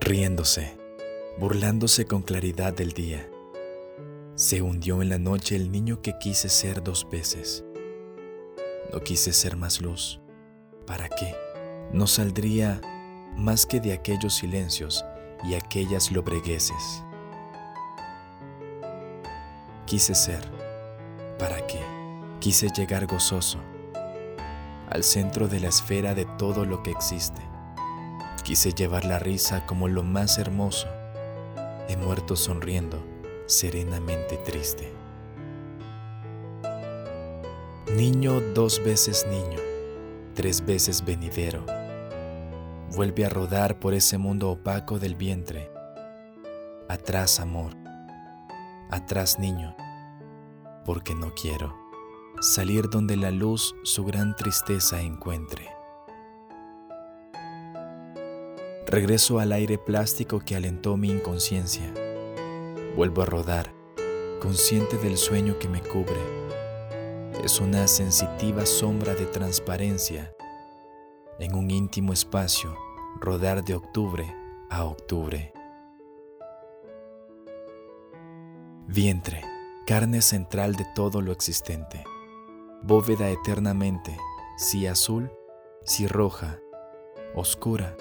riéndose, burlándose con claridad del día. Se hundió en la noche el niño que quise ser dos veces. No quise ser más luz. ¿Para qué? No saldría más que de aquellos silencios y aquellas lobregueces. Quise ser. ¿Para qué? Quise llegar gozoso al centro de la esfera de todo lo que existe. Quise llevar la risa como lo más hermoso. He muerto sonriendo, serenamente triste. Niño dos veces niño, tres veces venidero. Vuelve a rodar por ese mundo opaco del vientre. Atrás amor, atrás niño, porque no quiero salir donde la luz su gran tristeza encuentre. Regreso al aire plástico que alentó mi inconsciencia. Vuelvo a rodar, consciente del sueño que me cubre. Es una sensitiva sombra de transparencia. En un íntimo espacio, rodar de octubre a octubre. Vientre, carne central de todo lo existente bóveda eternamente, si azul, si roja, oscura,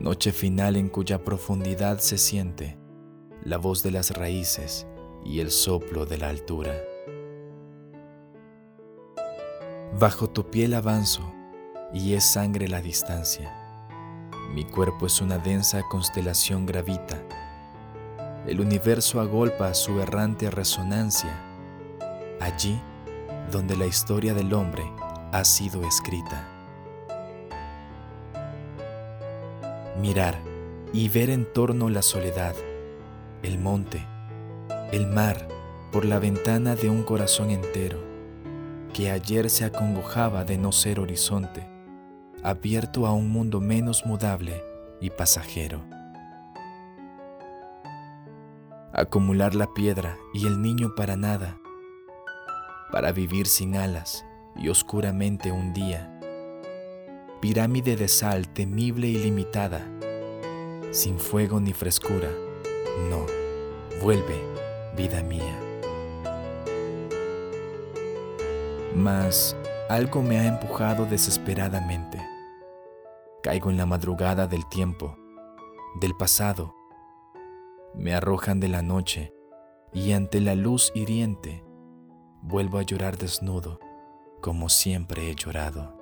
noche final en cuya profundidad se siente la voz de las raíces y el soplo de la altura. Bajo tu piel avanzo y es sangre la distancia. Mi cuerpo es una densa constelación gravita. El universo agolpa su errante resonancia. Allí, donde la historia del hombre ha sido escrita. Mirar y ver en torno la soledad, el monte, el mar, por la ventana de un corazón entero, que ayer se acongojaba de no ser horizonte, abierto a un mundo menos mudable y pasajero. Acumular la piedra y el niño para nada, para vivir sin alas y oscuramente un día. Pirámide de sal temible y limitada, sin fuego ni frescura. No, vuelve, vida mía. Mas algo me ha empujado desesperadamente. Caigo en la madrugada del tiempo, del pasado. Me arrojan de la noche y ante la luz hiriente vuelvo a llorar desnudo como siempre he llorado.